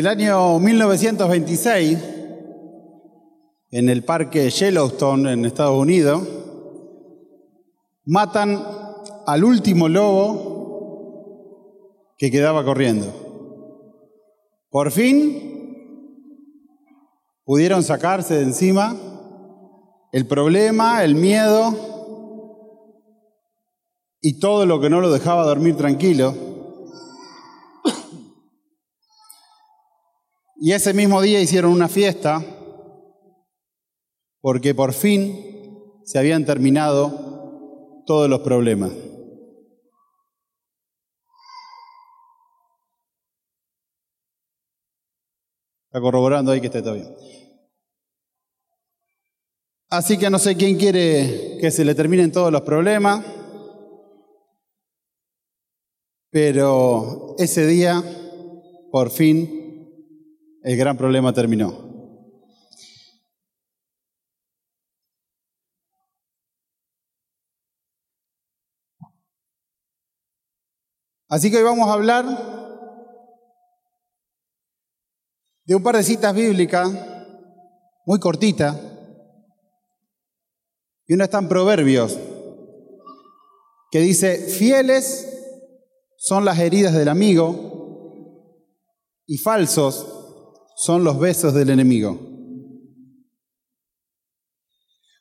El año 1926, en el parque Yellowstone en Estados Unidos, matan al último lobo que quedaba corriendo. Por fin pudieron sacarse de encima el problema, el miedo y todo lo que no lo dejaba dormir tranquilo. Y ese mismo día hicieron una fiesta porque por fin se habían terminado todos los problemas. Está corroborando ahí que esté todo bien. Así que no sé quién quiere que se le terminen todos los problemas, pero ese día, por fin, el gran problema terminó. Así que hoy vamos a hablar de un par de citas bíblicas muy cortitas. Y una está en Proverbios, que dice, fieles son las heridas del amigo y falsos son los besos del enemigo.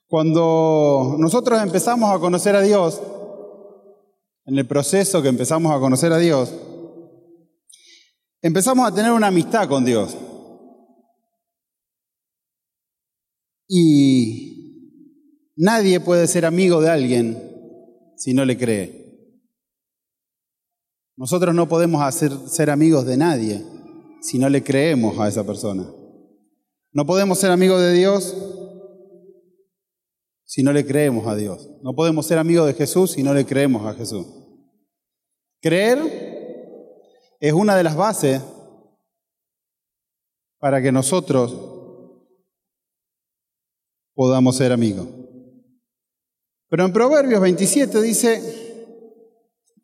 Cuando nosotros empezamos a conocer a Dios, en el proceso que empezamos a conocer a Dios, empezamos a tener una amistad con Dios. Y nadie puede ser amigo de alguien si no le cree. Nosotros no podemos hacer, ser amigos de nadie si no le creemos a esa persona. No podemos ser amigos de Dios si no le creemos a Dios. No podemos ser amigos de Jesús si no le creemos a Jesús. Creer es una de las bases para que nosotros podamos ser amigos. Pero en Proverbios 27 dice,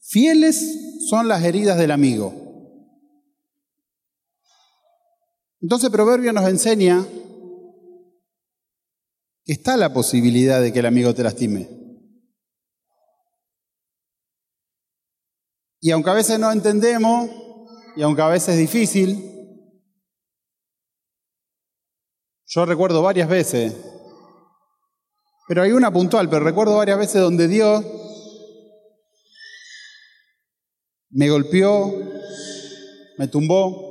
fieles son las heridas del amigo. Entonces Proverbio nos enseña que está la posibilidad de que el amigo te lastime. Y aunque a veces no entendemos, y aunque a veces es difícil, yo recuerdo varias veces pero hay una puntual, pero recuerdo varias veces donde Dios me golpeó, me tumbó,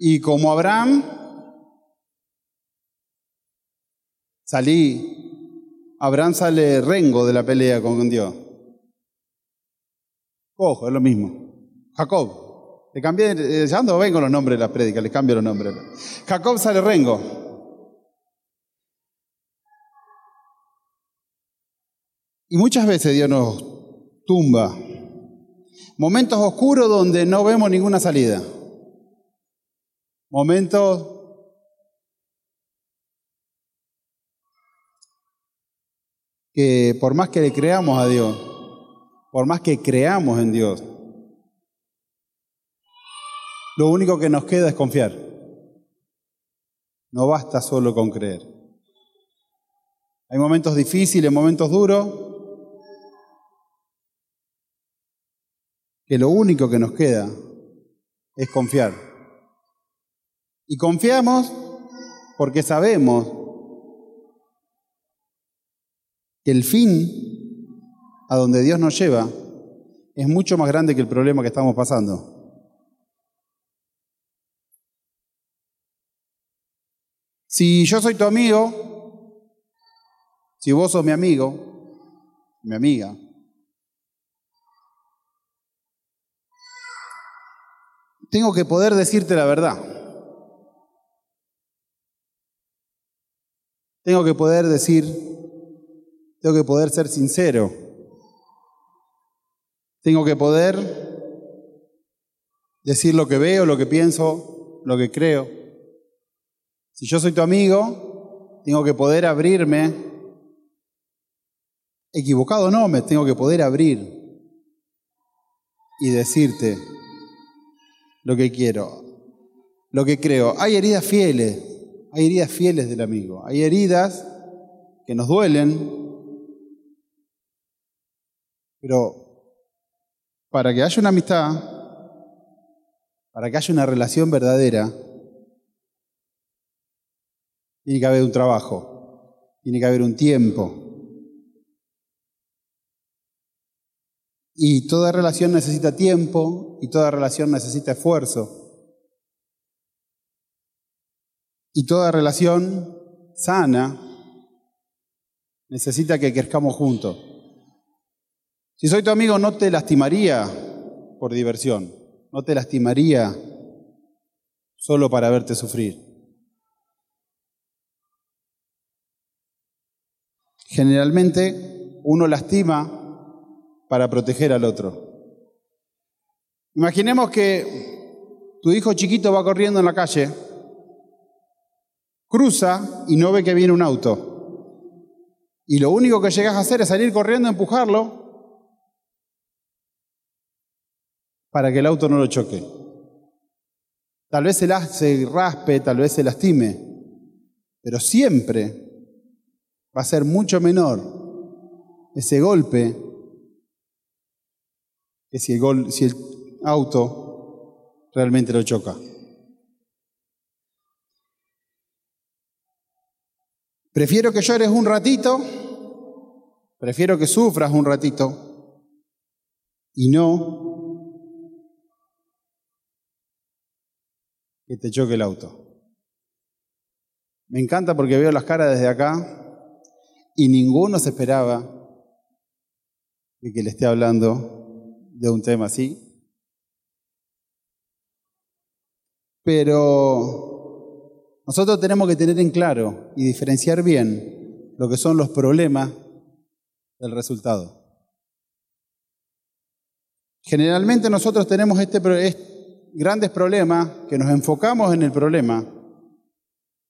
y como Abraham, salí, Abraham sale rengo de la pelea con Dios. Ojo, es lo mismo. Jacob, le cambié, eh, ya ando vengo los nombres de las prédicas, le cambio los nombres. Jacob sale rengo. Y muchas veces Dios nos tumba. Momentos oscuros donde no vemos ninguna salida. Momentos que por más que le creamos a Dios, por más que creamos en Dios, lo único que nos queda es confiar. No basta solo con creer. Hay momentos difíciles, momentos duros, que lo único que nos queda es confiar. Y confiamos porque sabemos que el fin a donde Dios nos lleva es mucho más grande que el problema que estamos pasando. Si yo soy tu amigo, si vos sos mi amigo, mi amiga, tengo que poder decirte la verdad. Tengo que poder decir, tengo que poder ser sincero. Tengo que poder decir lo que veo, lo que pienso, lo que creo. Si yo soy tu amigo, tengo que poder abrirme. Equivocado no, me tengo que poder abrir y decirte lo que quiero, lo que creo. Hay heridas fieles, hay heridas fieles del amigo, hay heridas que nos duelen, pero para que haya una amistad, para que haya una relación verdadera, tiene que haber un trabajo, tiene que haber un tiempo. Y toda relación necesita tiempo y toda relación necesita esfuerzo. Y toda relación sana necesita que crezcamos juntos. Si soy tu amigo, no te lastimaría por diversión, no te lastimaría solo para verte sufrir. Generalmente uno lastima para proteger al otro. Imaginemos que tu hijo chiquito va corriendo en la calle, cruza y no ve que viene un auto. Y lo único que llegas a hacer es salir corriendo, empujarlo para que el auto no lo choque. Tal vez se raspe, tal vez se lastime, pero siempre va a ser mucho menor ese golpe que si el, si el auto realmente lo choca. Prefiero que llores un ratito, prefiero que sufras un ratito y no que te choque el auto. Me encanta porque veo las caras desde acá y ninguno se esperaba de que le esté hablando de un tema así. Pero nosotros tenemos que tener en claro y diferenciar bien lo que son los problemas del resultado. Generalmente nosotros tenemos este, grandes problemas que nos enfocamos en el problema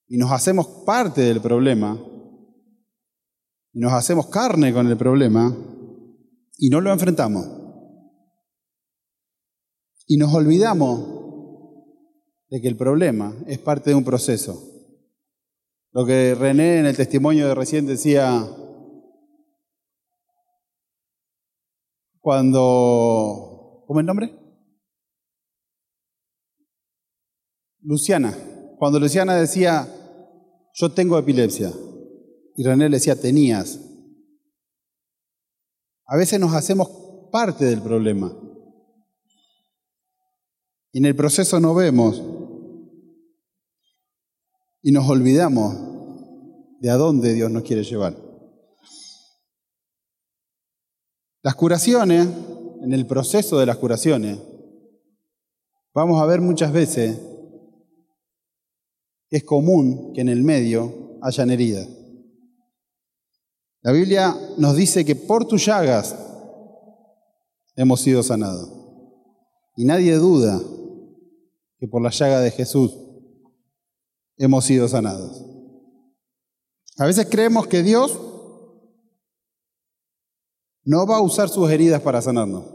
y nos hacemos parte del problema y nos hacemos carne con el problema y no lo enfrentamos. Y nos olvidamos de que el problema es parte de un proceso. Lo que René en el testimonio de recién decía, cuando, ¿cómo es el nombre? Luciana. Cuando Luciana decía, yo tengo epilepsia. Y René le decía, tenías. A veces nos hacemos parte del problema. Y en el proceso no vemos. Y nos olvidamos de a dónde Dios nos quiere llevar. Las curaciones, en el proceso de las curaciones, vamos a ver muchas veces que es común que en el medio hayan heridas. La Biblia nos dice que por tus llagas hemos sido sanados. Y nadie duda que por la llaga de Jesús hemos sido sanados. A veces creemos que Dios no va a usar sus heridas para sanarnos.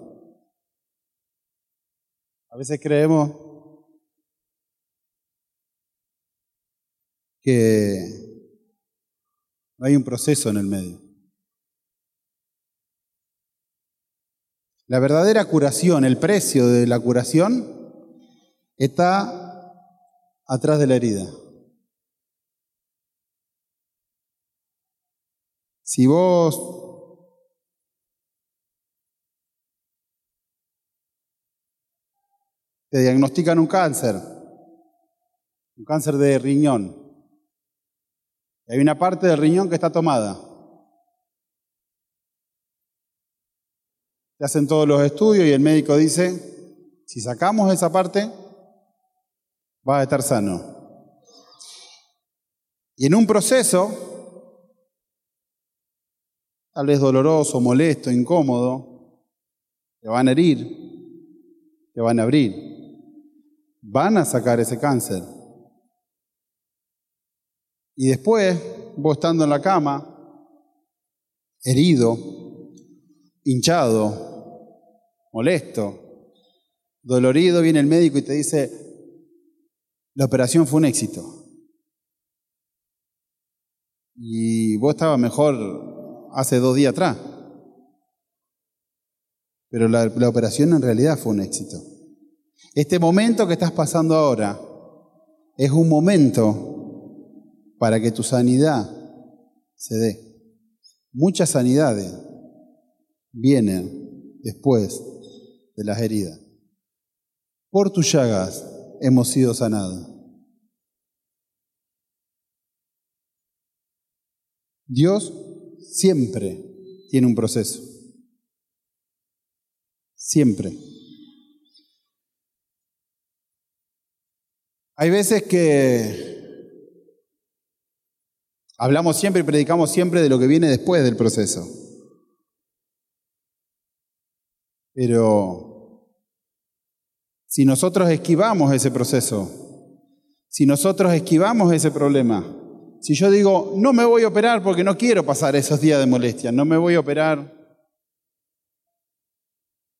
A veces creemos que hay un proceso en el medio. La verdadera curación, el precio de la curación, está atrás de la herida. Si vos te diagnostican un cáncer, un cáncer de riñón, hay una parte del riñón que está tomada. Te hacen todos los estudios y el médico dice, si sacamos esa parte, va a estar sano. Y en un proceso, tal vez doloroso, molesto, incómodo, te van a herir, te van a abrir, van a sacar ese cáncer. Y después, vos estando en la cama, herido, hinchado, molesto, dolorido, viene el médico y te dice, la operación fue un éxito. Y vos estabas mejor hace dos días atrás. Pero la, operación en realidad fue un éxito. Este momento que estás pasando ahora es un momento para que tu sanidad se dé. Muchas sanidades vienen después de las heridas. Por tus llagas hemos sido sanados. Dios siempre tiene un proceso. Siempre. Hay veces que hablamos siempre y predicamos siempre de lo que viene después del proceso. Pero si nosotros esquivamos ese proceso, si nosotros esquivamos ese problema, si yo digo, no me voy a operar porque no quiero pasar esos días de molestia, no me voy a operar,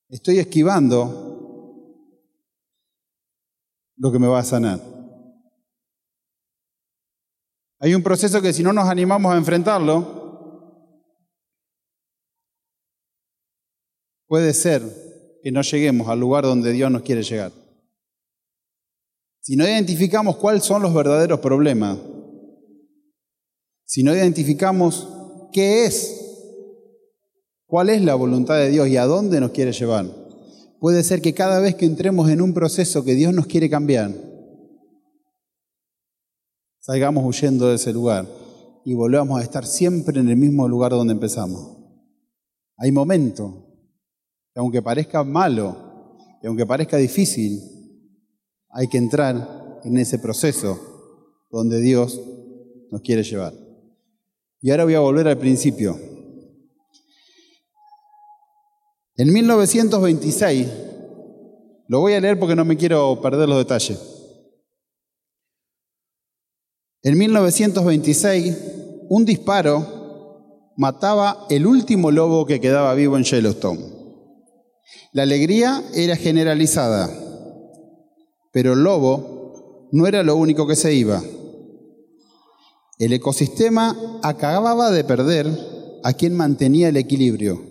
estoy esquivando lo que me va a sanar. Hay un proceso que si no nos animamos a enfrentarlo, puede ser que no lleguemos al lugar donde Dios nos quiere llegar. Si no identificamos cuáles son los verdaderos problemas, si no identificamos qué es, cuál es la voluntad de Dios y a dónde nos quiere llevar, puede ser que cada vez que entremos en un proceso que Dios nos quiere cambiar, salgamos huyendo de ese lugar y volvamos a estar siempre en el mismo lugar donde empezamos. Hay momentos que aunque parezca malo, y aunque parezca difícil, hay que entrar en ese proceso donde Dios nos quiere llevar. Y ahora voy a volver al principio. En 1926, lo voy a leer porque no me quiero perder los detalles. En 1926, un disparo mataba el último lobo que quedaba vivo en Yellowstone. La alegría era generalizada, pero el lobo no era lo único que se iba. El ecosistema acababa de perder a quien mantenía el equilibrio,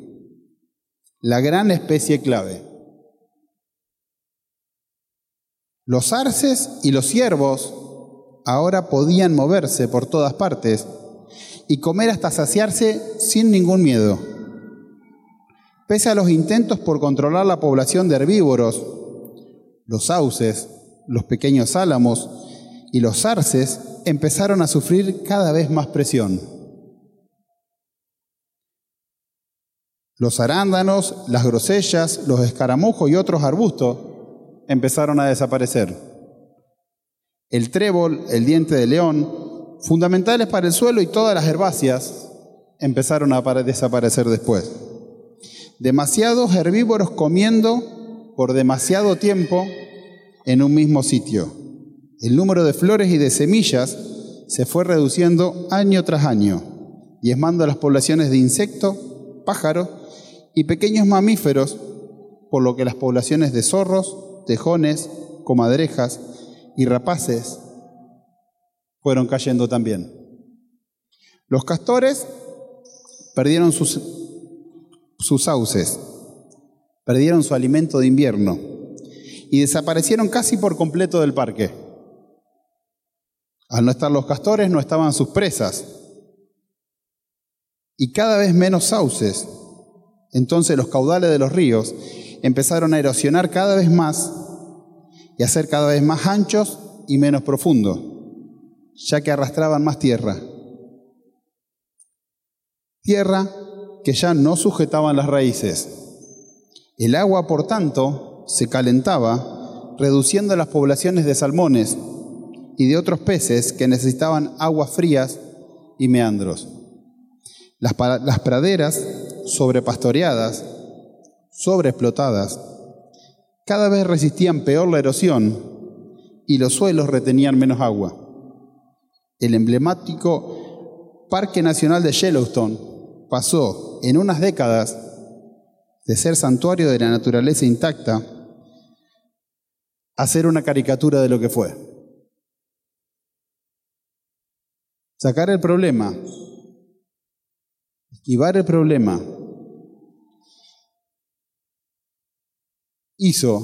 la gran especie clave. Los arces y los ciervos ahora podían moverse por todas partes y comer hasta saciarse sin ningún miedo. Pese a los intentos por controlar la población de herbívoros, los sauces, los pequeños álamos y los arces empezaron a sufrir cada vez más presión. Los arándanos, las grosellas, los escaramujos y otros arbustos empezaron a desaparecer. El trébol, el diente de león, fundamentales para el suelo y todas las herbáceas, empezaron a desaparecer después. Demasiados herbívoros comiendo por demasiado tiempo en un mismo sitio. El número de flores y de semillas se fue reduciendo año tras año, diezmando las poblaciones de insectos, pájaros y pequeños mamíferos, por lo que las poblaciones de zorros, tejones, comadrejas y rapaces fueron cayendo también. Los castores perdieron sus, sus sauces, perdieron su alimento de invierno y desaparecieron casi por completo del parque. Al no estar los castores, no estaban sus presas. Y cada vez menos sauces. Entonces los caudales de los ríos empezaron a erosionar cada vez más y a ser cada vez más anchos y menos profundos, ya que arrastraban más tierra. Tierra que ya no sujetaban las raíces. El agua, por tanto, se calentaba, reduciendo las poblaciones de salmones y de otros peces que necesitaban aguas frías y meandros. Las, praderas sobrepastoreadas, sobreexplotadas, cada vez resistían peor la erosión y los suelos retenían menos agua. El emblemático Parque Nacional de Yellowstone pasó en unas décadas de ser santuario de la naturaleza intacta hacer una caricatura de lo que fue. Sacar el problema, esquivar el problema, hizo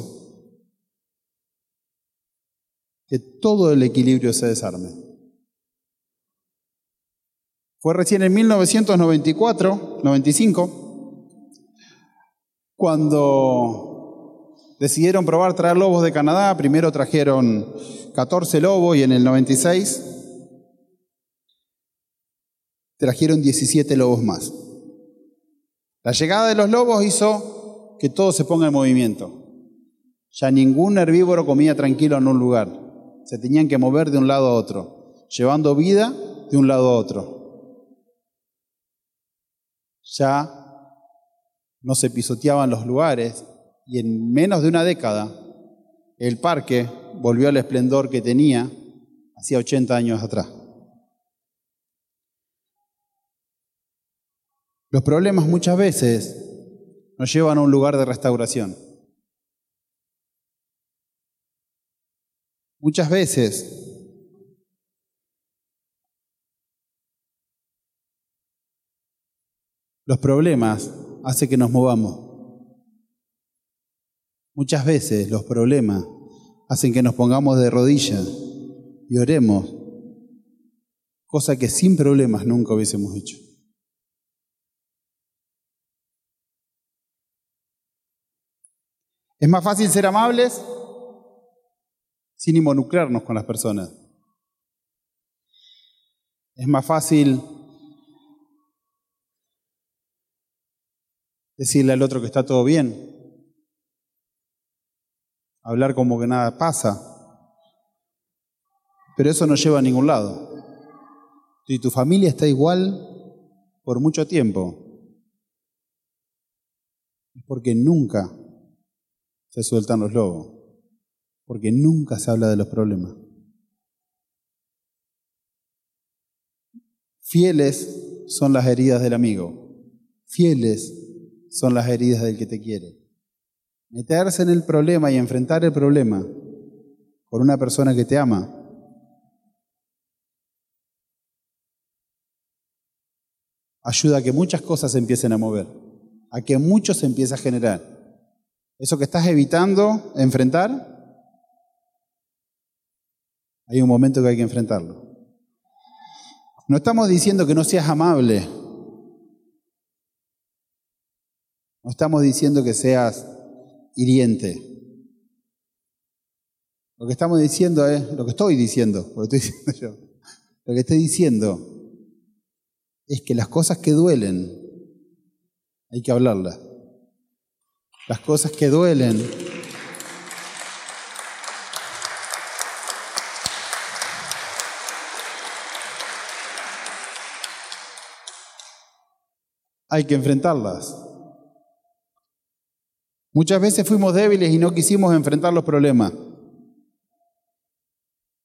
que todo el equilibrio se desarme. Fue recién en 1994, 95, cuando decidieron probar traer lobos de Canadá. Primero trajeron 14 lobos y en el 96 trajeron 17 lobos más. La llegada de los lobos hizo que todo se ponga en movimiento. Ya ningún herbívoro comía tranquilo en un lugar se tenían que mover de un lado a otro, llevando vida de un lado a otro. Ya no se pisoteaban los lugares y en menos de una década el parque volvió al esplendor que tenía hacía 80 años atrás. Los problemas muchas veces nos llevan a un lugar de restauración. Muchas veces los problemas hacen que nos movamos. Muchas veces los problemas hacen que nos pongamos de rodillas y oremos, cosa que sin problemas nunca hubiésemos hecho. ¿Es más fácil ser amables? sin involucrarnos con las personas. Es más fácil decirle al otro que está todo bien, hablar como que nada pasa, pero eso no lleva a ningún lado. Si tu familia está igual por mucho tiempo, es porque nunca se sueltan los lobos porque nunca se habla de los problemas. Fieles son las heridas del amigo, fieles son las heridas del que te quiere. Meterse en el problema y enfrentar el problema por una persona que te ama ayuda a que muchas cosas se empiecen a mover, a que mucho se empiece a generar. Eso que estás evitando enfrentar, hay un momento que hay que enfrentarlo. No estamos diciendo que no seas amable. No estamos diciendo que seas hiriente. Lo que estamos diciendo es, lo que estoy diciendo, lo estoy diciendo yo, lo que estoy diciendo es que las cosas que duelen hay que hablarlas. Las cosas que duelen hay que enfrentarlas. Muchas veces fuimos débiles y no quisimos enfrentar los problemas.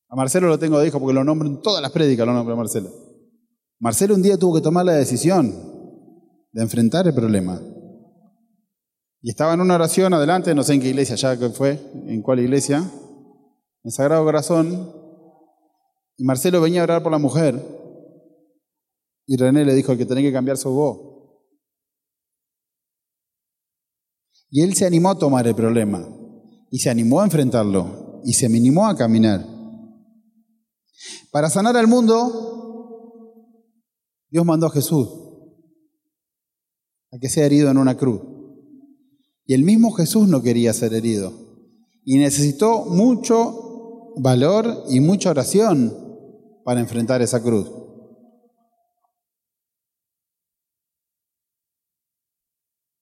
A Marcelo lo tengo de hijo porque lo nombro en todas las prédicas, lo nombro a Marcelo. Marcelo un día tuvo que tomar la decisión de enfrentar el problema. Y estaba en una oración adelante, no sé en qué iglesia ya que fue, en cuál iglesia, en Sagrado Corazón, y Marcelo venía a orar por la mujer, y René le dijo que tenía que cambiar su voz. Y él se animó a tomar el problema y se animó a enfrentarlo y se animó a caminar. Para sanar al mundo, Dios mandó a Jesús a que sea herido en una cruz. Y el mismo Jesús no quería ser herido. Y necesitó mucho valor y mucha oración para enfrentar esa cruz.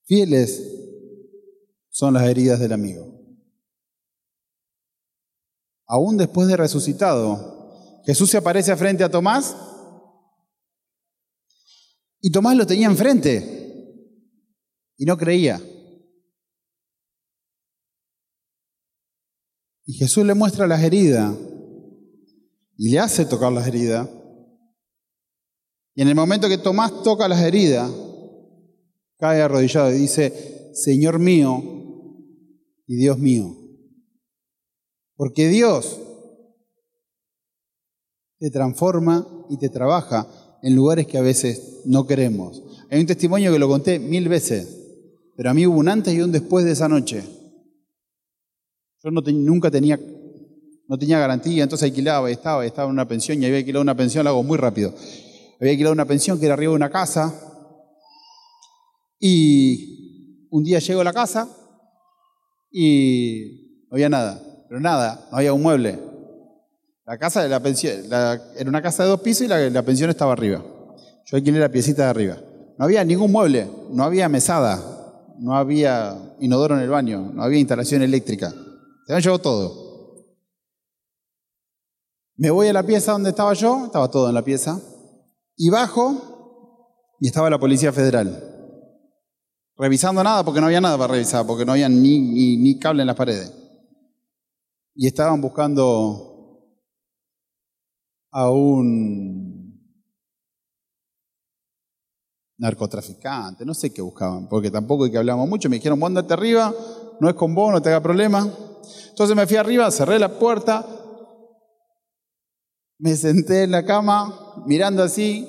Fieles son las heridas del amigo. Aún después de resucitado, Jesús se aparece frente a Tomás y Tomás lo tenía enfrente y no creía. Y Jesús le muestra las heridas y le hace tocar las heridas. Y en el momento que Tomás toca las heridas, cae arrodillado y dice, Señor mío y Dios mío. Porque Dios te transforma y te trabaja en lugares que a veces no queremos. Hay un testimonio que lo conté mil veces, pero a mí hubo un antes y un después de esa noche. Yo no nunca tenía, no tenía garantía, entonces alquilaba y estaba, estaba en una pensión y había alquilado una pensión, lo hago muy rápido. Había alquilado una pensión que era arriba de una casa y un día llego a la casa y no había nada, pero nada, no había un mueble. La casa de la pensión, era una casa de dos pisos y la, la pensión estaba arriba. Yo alquilé la piecita de arriba. No había ningún mueble, no había mesada, no había inodoro en el baño, no había instalación eléctrica. Se me llevó todo. Me voy a la pieza donde estaba yo, estaba todo en la pieza, y bajo y estaba la Policía Federal. Revisando nada porque no había nada para revisar, porque no había ni, ni, ni cable en las paredes. Y estaban buscando a un narcotraficante, no sé qué buscaban, porque tampoco es que hablamos mucho, me dijeron, vos arriba, no es con vos, no te haga problema. Entonces me fui arriba, cerré la puerta, me senté en la cama, mirando así,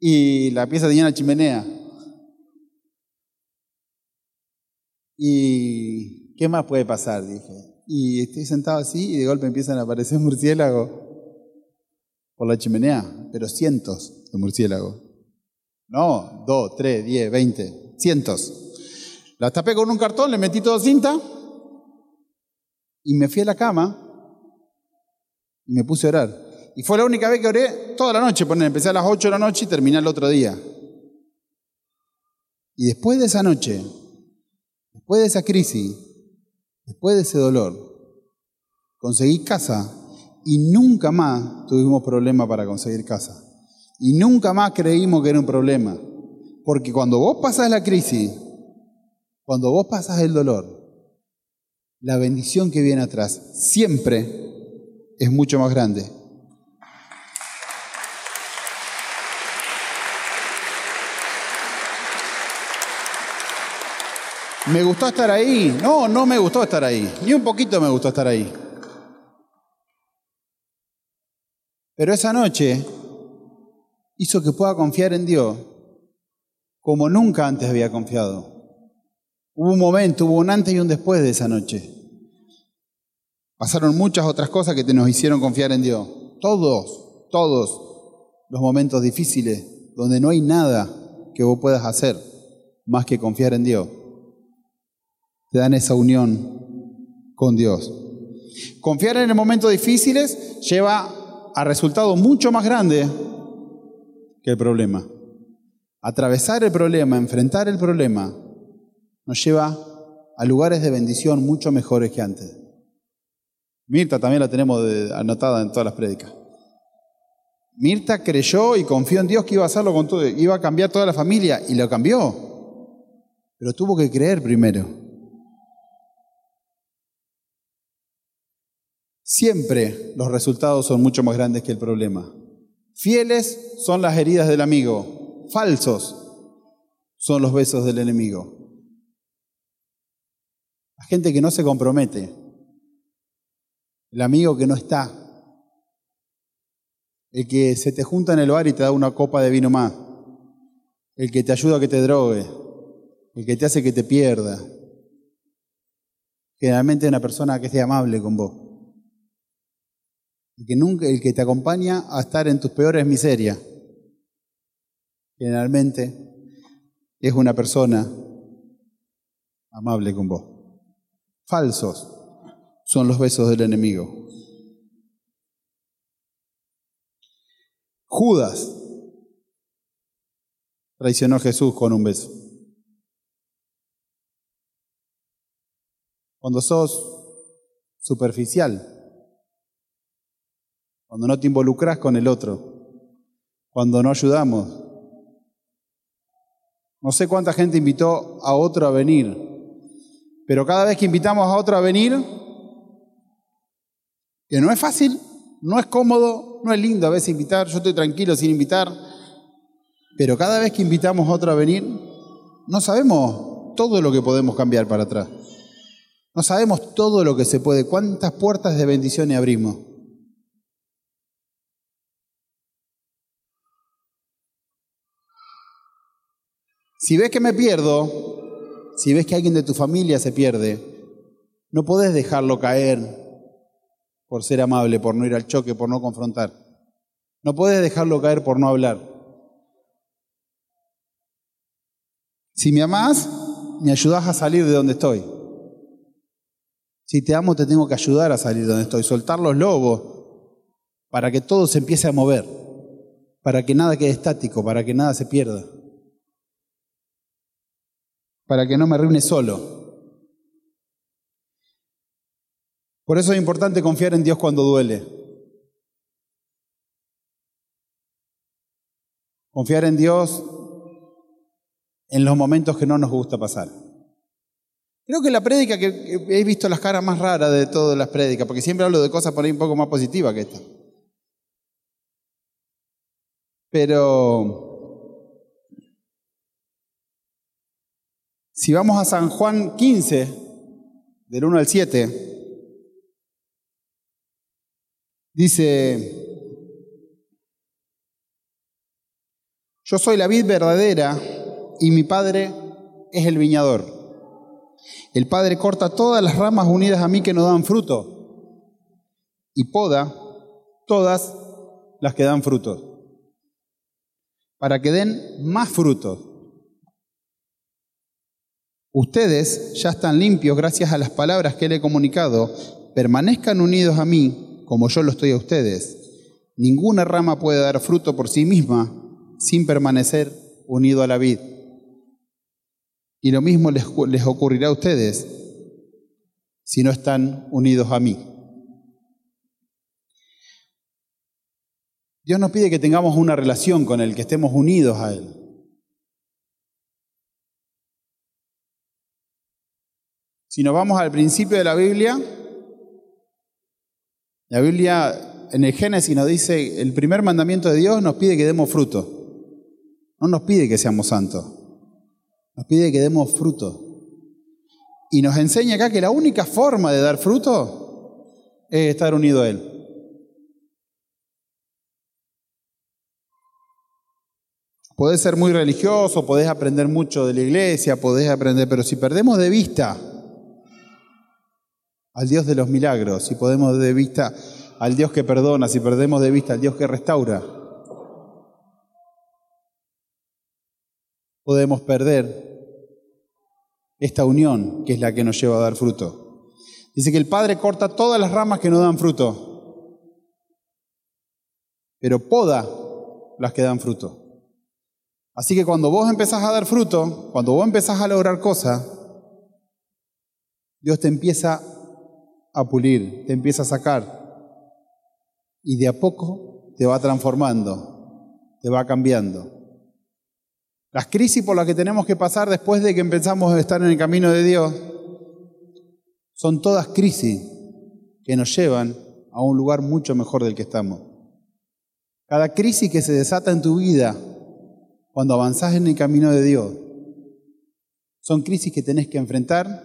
y la pieza tenía una chimenea. ¿Y qué más puede pasar? Dije. Y estoy sentado así y de golpe empiezan a aparecer murciélagos por la chimenea, pero cientos de murciélagos. No, dos, tres, diez, veinte, cientos. La tapé con un cartón, le metí todo cinta y me fui a la cama y me puse a orar. Y fue la única vez que oré toda la noche, empecé a las ocho de la noche y terminé el otro día. Y después de esa noche, después de esa crisis, después de ese dolor, conseguí casa y nunca más tuvimos problema para conseguir casa. Y nunca más creímos que era un problema. Porque cuando vos pasas la crisis, cuando vos pasas el dolor, la bendición que viene atrás siempre es mucho más grande. ¿Me gustó estar ahí? No, no me gustó estar ahí. Ni un poquito me gustó estar ahí. Pero esa noche hizo que pueda confiar en Dios como nunca antes había confiado. Hubo un momento, hubo un antes y un después de esa noche. Pasaron muchas otras cosas que te nos hicieron confiar en Dios. Todos, todos los momentos difíciles donde no hay nada que vos puedas hacer más que confiar en Dios. Te dan esa unión con Dios. Confiar en los momentos difíciles lleva a resultados mucho más grandes que el problema. Atravesar el problema, enfrentar el problema, nos lleva a lugares de bendición mucho mejores que antes. Mirta también la tenemos anotada en todas las prédicas. Mirta creyó y confió en Dios que iba a hacerlo con todo, iba a cambiar toda la familia y lo cambió. Pero tuvo que creer primero. Siempre los resultados son mucho más grandes que el problema. Fieles son las heridas del amigo, falsos son los besos del enemigo. La gente que no se compromete, el amigo que no está, el que se te junta en el bar y te da una copa de vino más, el que te ayuda a que te drogue, el que te hace que te pierda. Generalmente una persona que esté amable con vos el que, nunca, el que te acompaña a estar en tus peores miserias. Generalmente es una persona amable con vos. Falsos son los besos del enemigo. Judas traicionó a Jesús con un beso. Cuando sos superficial, cuando no te involucras con el otro, cuando no ayudamos. No sé cuánta gente invitó a otro a venir, pero cada vez que invitamos a otro a venir, que no es fácil, no es cómodo, no es lindo a veces invitar, yo estoy tranquilo sin invitar, pero cada vez que invitamos a otro a venir, no sabemos todo lo que podemos cambiar para atrás. No sabemos todo lo que se puede, cuántas puertas de bendición abrimos. Si ves que me pierdo, si ves que alguien de tu familia se pierde, no podés dejarlo caer por ser amable, por no ir al choque, por no confrontar. No podés dejarlo caer por no hablar. Si me amás, me ayudás a salir de donde estoy. Si te amo, te tengo que ayudar a salir de donde estoy, soltar los lobos para que todo se empiece a mover, para que nada quede estático, para que nada se pierda para que no me reúne solo. Por eso es importante confiar en Dios cuando duele. Confiar en Dios en los momentos que no nos gusta pasar. Creo que la prédica que he visto las caras más raras de todas las prédicas, porque siempre hablo de cosas por ahí un poco más positivas que esta. Pero Si vamos a San Juan 15, del 1 al 7, dice, yo soy la vid verdadera y mi padre es el viñador. El padre corta todas las ramas unidas a mí que no dan fruto y poda todas las que dan frutos para que den más frutos. Ustedes ya están limpios gracias a las palabras que le he comunicado. Permanezcan unidos a mí como yo lo estoy a ustedes. Ninguna rama puede dar fruto por sí misma sin permanecer unido a la vid. Y lo mismo les, les ocurrirá a ustedes si no están unidos a mí. Dios nos pide que tengamos una relación con Él, que estemos unidos a Él. Si nos vamos al principio de la Biblia, la Biblia en el Génesis nos dice, el primer mandamiento de Dios nos pide que demos fruto. No nos pide que seamos santos, nos pide que demos fruto. Y nos enseña acá que la única forma de dar fruto es estar unido a Él. Podés ser muy religioso, podés aprender mucho de la iglesia, podés aprender, pero si perdemos de vista al Dios de los milagros, si podemos de vista al Dios que perdona, si perdemos de vista al Dios que restaura, podemos perder esta unión que es la que nos lleva a dar fruto. Dice que el Padre corta todas las ramas que no dan fruto, pero poda las que dan fruto. Así que cuando vos empezás a dar fruto, cuando vos empezás a lograr cosas, Dios te empieza a pulir, te empieza a sacar y de a poco te va transformando, te va cambiando. Las crisis por las que tenemos que pasar después de que empezamos a estar en el camino de Dios son todas crisis que nos llevan a un lugar mucho mejor del que estamos. Cada crisis que se desata en tu vida cuando avanzás en el camino de Dios son crisis que tenés que enfrentar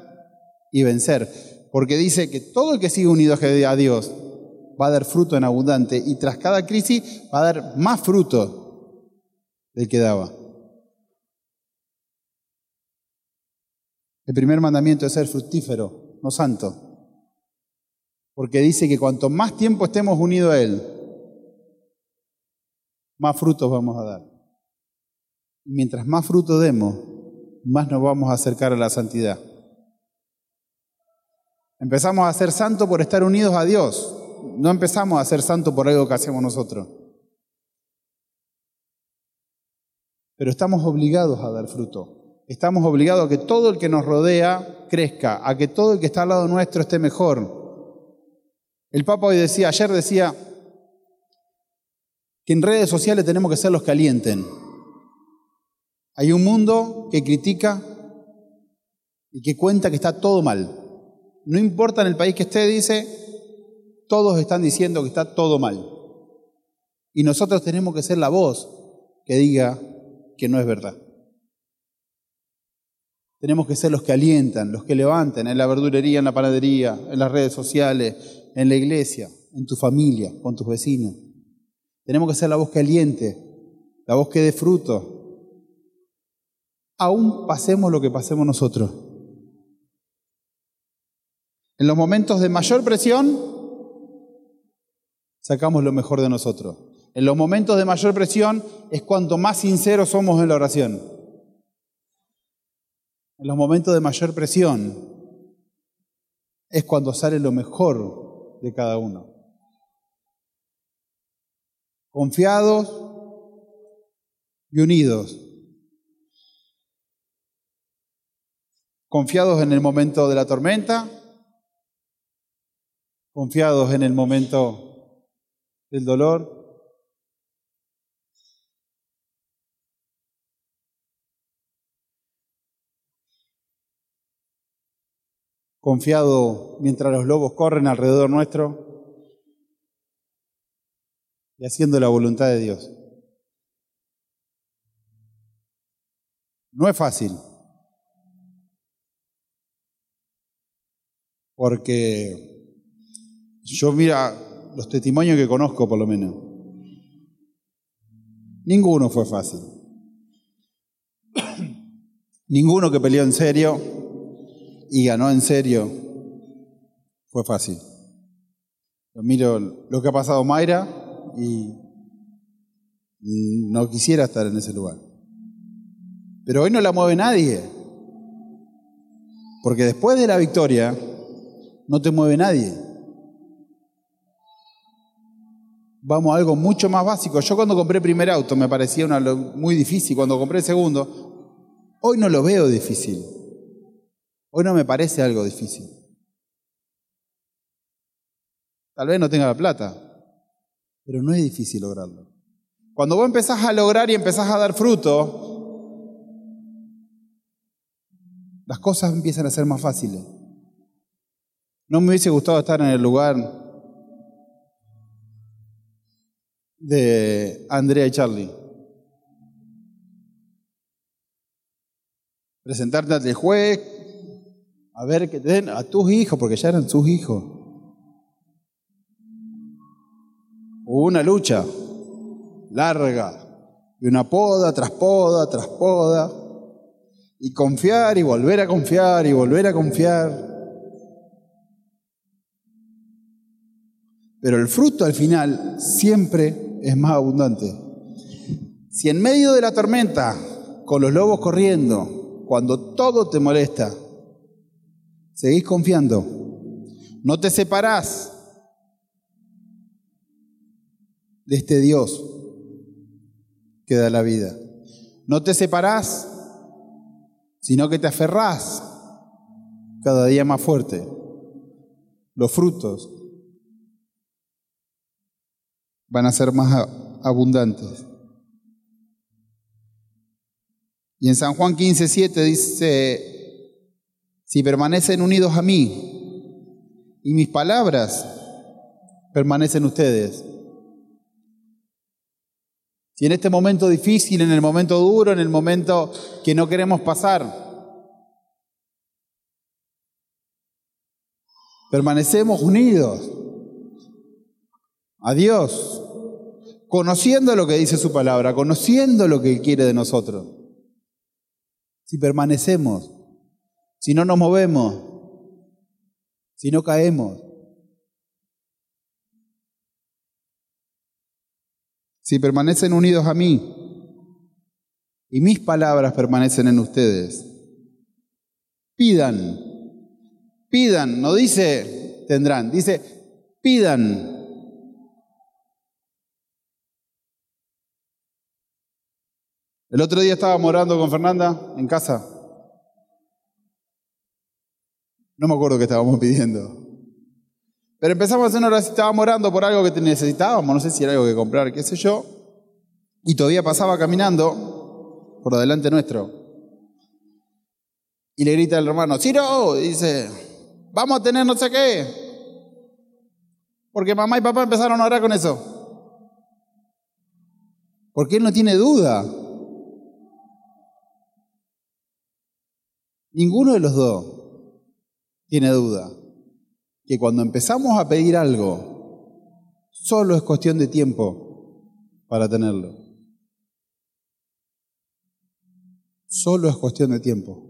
y vencer porque dice que todo el que sigue unido a Dios va a dar fruto en abundante y tras cada crisis va a dar más fruto del que daba. El primer mandamiento es ser fructífero, no santo. Porque dice que cuanto más tiempo estemos unidos a Él, más frutos vamos a dar. Y mientras más fruto demos, más nos vamos a acercar a la santidad. Empezamos a ser santos por estar unidos a Dios. No empezamos a ser santos por algo que hacemos nosotros. Pero estamos obligados a dar fruto. Estamos obligados a que todo el que nos rodea crezca, a que todo el que está al lado nuestro esté mejor. El Papa hoy decía, ayer decía, que en redes sociales tenemos que ser los que alienten. Hay un mundo que critica y que cuenta que está todo mal. No importa en el país que esté, dice, todos están diciendo que está todo mal. Y nosotros tenemos que ser la voz que diga que no es verdad. Tenemos que ser los que alientan, los que levantan en la verdulería, en la panadería, en las redes sociales, en la iglesia, en tu familia, con tus vecinos. Tenemos que ser la voz que aliente, la voz que dé fruto. Aún pasemos lo que pasemos nosotros. En los momentos de mayor presión, sacamos lo mejor de nosotros. En los momentos de mayor presión es cuanto más sinceros somos en la oración. En los momentos de mayor presión es cuando sale lo mejor de cada uno. Confiados y unidos. Confiados en el momento de la tormenta, confiados en el momento del dolor, confiado mientras los lobos corren alrededor nuestro y haciendo la voluntad de Dios. No es fácil, porque yo mira los testimonios que conozco por lo menos, ninguno fue fácil. Ninguno que peleó en serio, y ganó en serio, fue fácil. Yo miro lo que ha pasado Mayra y no quisiera estar en ese lugar. Pero hoy no la mueve nadie. Porque después de la victoria no te mueve nadie. Vamos a algo mucho más básico. Yo cuando compré el primer auto me parecía una, muy difícil. Cuando compré el segundo, hoy no lo veo difícil. Hoy no me parece algo difícil. Tal vez no tenga la plata, pero no es difícil lograrlo. Cuando vos empezás a lograr y empezás a dar fruto, las cosas empiezan a ser más fáciles. No me hubiese gustado estar en el lugar de Andrea y Charlie. Presentarte el juez, a ver que te den a tus hijos, porque ya eran sus hijos. Hubo una lucha larga, y una poda tras poda tras poda, y confiar y volver a confiar y volver a confiar. Pero el fruto al final siempre es más abundante. Si en medio de la tormenta, con los lobos corriendo, cuando todo te molesta, Seguís confiando. No te separás de este Dios que da la vida. No te separás, sino que te aferrás cada día más fuerte. Los frutos van a ser más abundantes. Y en San Juan 15, 7 dice, si permanecen unidos a mí y mis palabras permanecen ustedes. Si en este momento difícil, en el momento duro, en el momento que no queremos pasar, permanecemos unidos a Dios, conociendo lo que dice su palabra, conociendo lo que quiere de nosotros. Si permanecemos si no nos movemos, si no caemos, si permanecen unidos a mí y mis palabras permanecen en ustedes, pidan, pidan, no dice tendrán, dice pidan. El otro día estaba morando con Fernanda en casa no me acuerdo qué estábamos pidiendo. Pero empezamos a hacer una oración, estábamos orando por algo que necesitábamos, no sé si era algo que comprar, qué sé yo. Y todavía pasaba caminando por delante nuestro. Y le grita el hermano, Ciro, y dice, vamos a tener no sé qué. Porque mamá y papá empezaron a orar con eso. Porque él no tiene duda. Ninguno de los dos tiene duda que cuando empezamos a pedir algo, solo es cuestión de tiempo para tenerlo. Solo es cuestión de tiempo.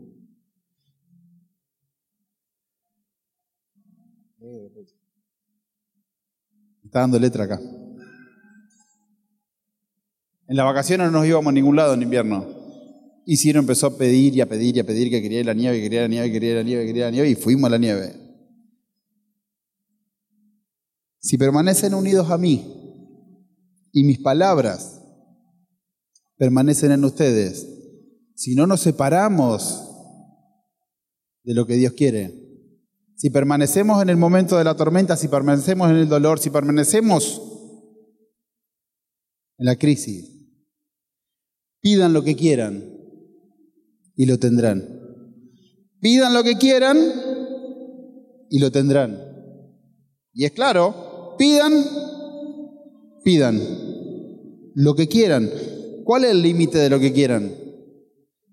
Está dando letra acá. En las vacaciones no nos íbamos a ningún lado en invierno. Y Ciro empezó a pedir y a pedir y a pedir que quería la nieve, que quería la nieve, que quería la nieve, que quería la nieve, y fuimos a la nieve. Si permanecen unidos a mí y mis palabras permanecen en ustedes, si no nos separamos de lo que Dios quiere, si permanecemos en el momento de la tormenta, si permanecemos en el dolor, si permanecemos en la crisis, pidan lo que quieran y lo tendrán. Pidan lo que quieran y lo tendrán. Y es claro, pidan, pidan lo que quieran. ¿Cuál es el límite de lo que quieran?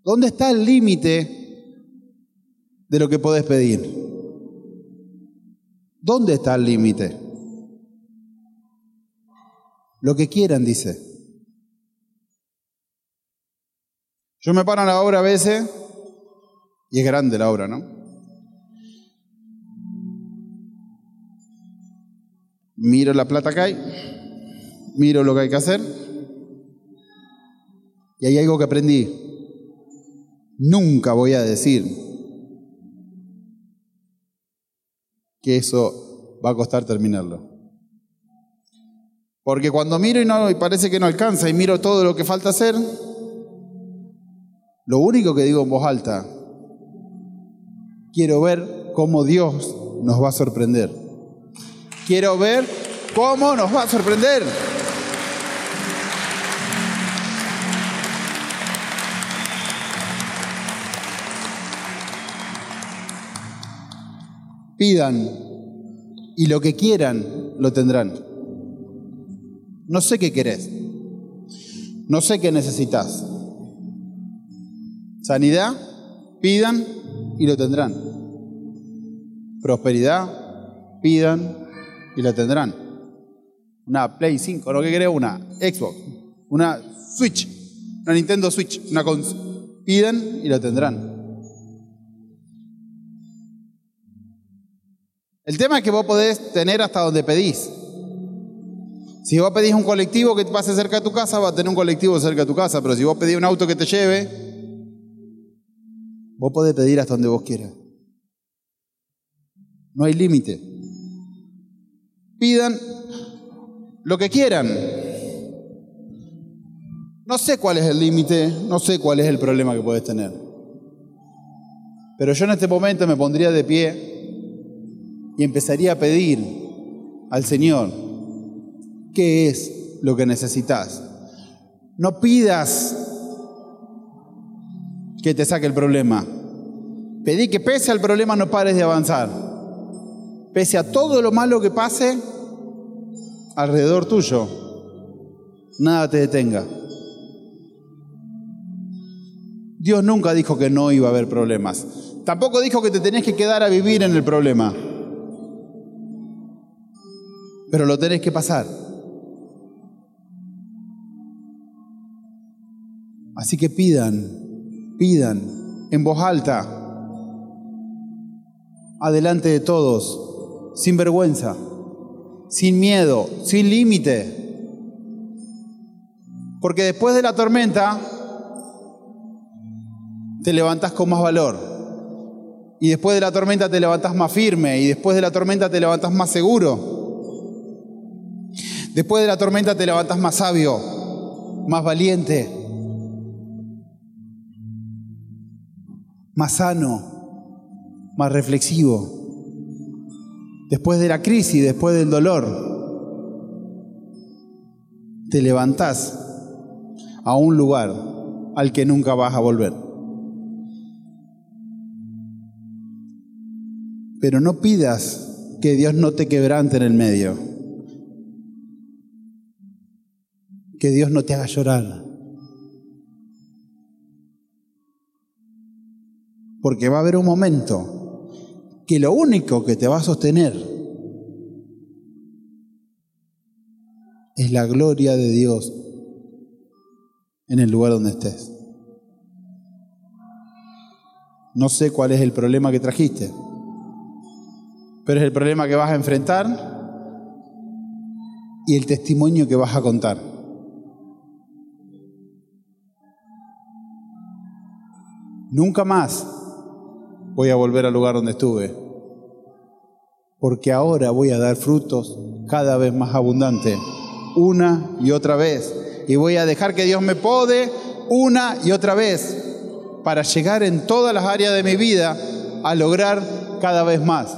¿Dónde está el límite de lo que podés pedir? ¿Dónde está el límite? Lo que quieran, dice. Yo me paro en la obra a veces, y es grande la obra, ¿no? Miro la plata que hay, miro lo que hay que hacer, y hay algo que aprendí. Nunca voy a decir que eso va a costar terminarlo. Porque cuando miro y, no, y parece que no alcanza y miro todo lo que falta hacer, lo único que digo en voz alta, quiero ver cómo Dios nos va a sorprender. Quiero ver cómo nos va a sorprender. pidan y lo que quieran lo tendrán. No sé qué querés. No sé qué necesitas. Sanidad, pidan y lo tendrán. Prosperidad, pidan y lo tendrán. Una Play 5, ¿no? ¿Qué querés? Una Xbox, una Switch, una Nintendo Switch, una pidan y lo tendrán. El tema es que vos podés tener hasta donde pedís. Si vos pedís un colectivo que pase cerca de tu casa, va a tener un colectivo cerca de tu casa, pero si vos pedís un auto que te lleve, vos podés pedir hasta donde vos quieras. No hay límite. Pidan lo que quieran. No sé cuál es el límite, no sé cuál es el problema que puedes tener. Pero yo en este momento me pondría de pie y empezaría a pedir al Señor qué es lo que necesitas. No pidas que te saque el problema. Pedí que pese al problema no pares de avanzar. Pese a todo lo malo que pase alrededor tuyo, nada te detenga. Dios nunca dijo que no iba a haber problemas. Tampoco dijo que te tenías que quedar a vivir en el problema pero lo tenés que pasar. Así que pidan, pidan en voz alta, adelante de todos, sin vergüenza, sin miedo, sin límite. Porque después de la tormenta te levantás con más valor. Y después de la tormenta te levantás más firme. Y después de la tormenta te levantás más seguro. Después de la tormenta te levantas más sabio, más valiente, más sano, más reflexivo. Después de la crisis, después del dolor, te levantás a un lugar al que nunca vas a volver. Pero no pidas que Dios no te quebrante en el medio. que Dios no te haga llorar. Porque va a haber un momento que lo único que te va a sostener es la gloria de Dios en el lugar donde estés. No sé cuál es el problema que trajiste, pero es el problema que vas a enfrentar y el testimonio que vas a contar. Nunca más voy a volver al lugar donde estuve, porque ahora voy a dar frutos cada vez más abundantes, una y otra vez, y voy a dejar que Dios me pode una y otra vez para llegar en todas las áreas de mi vida a lograr cada vez más.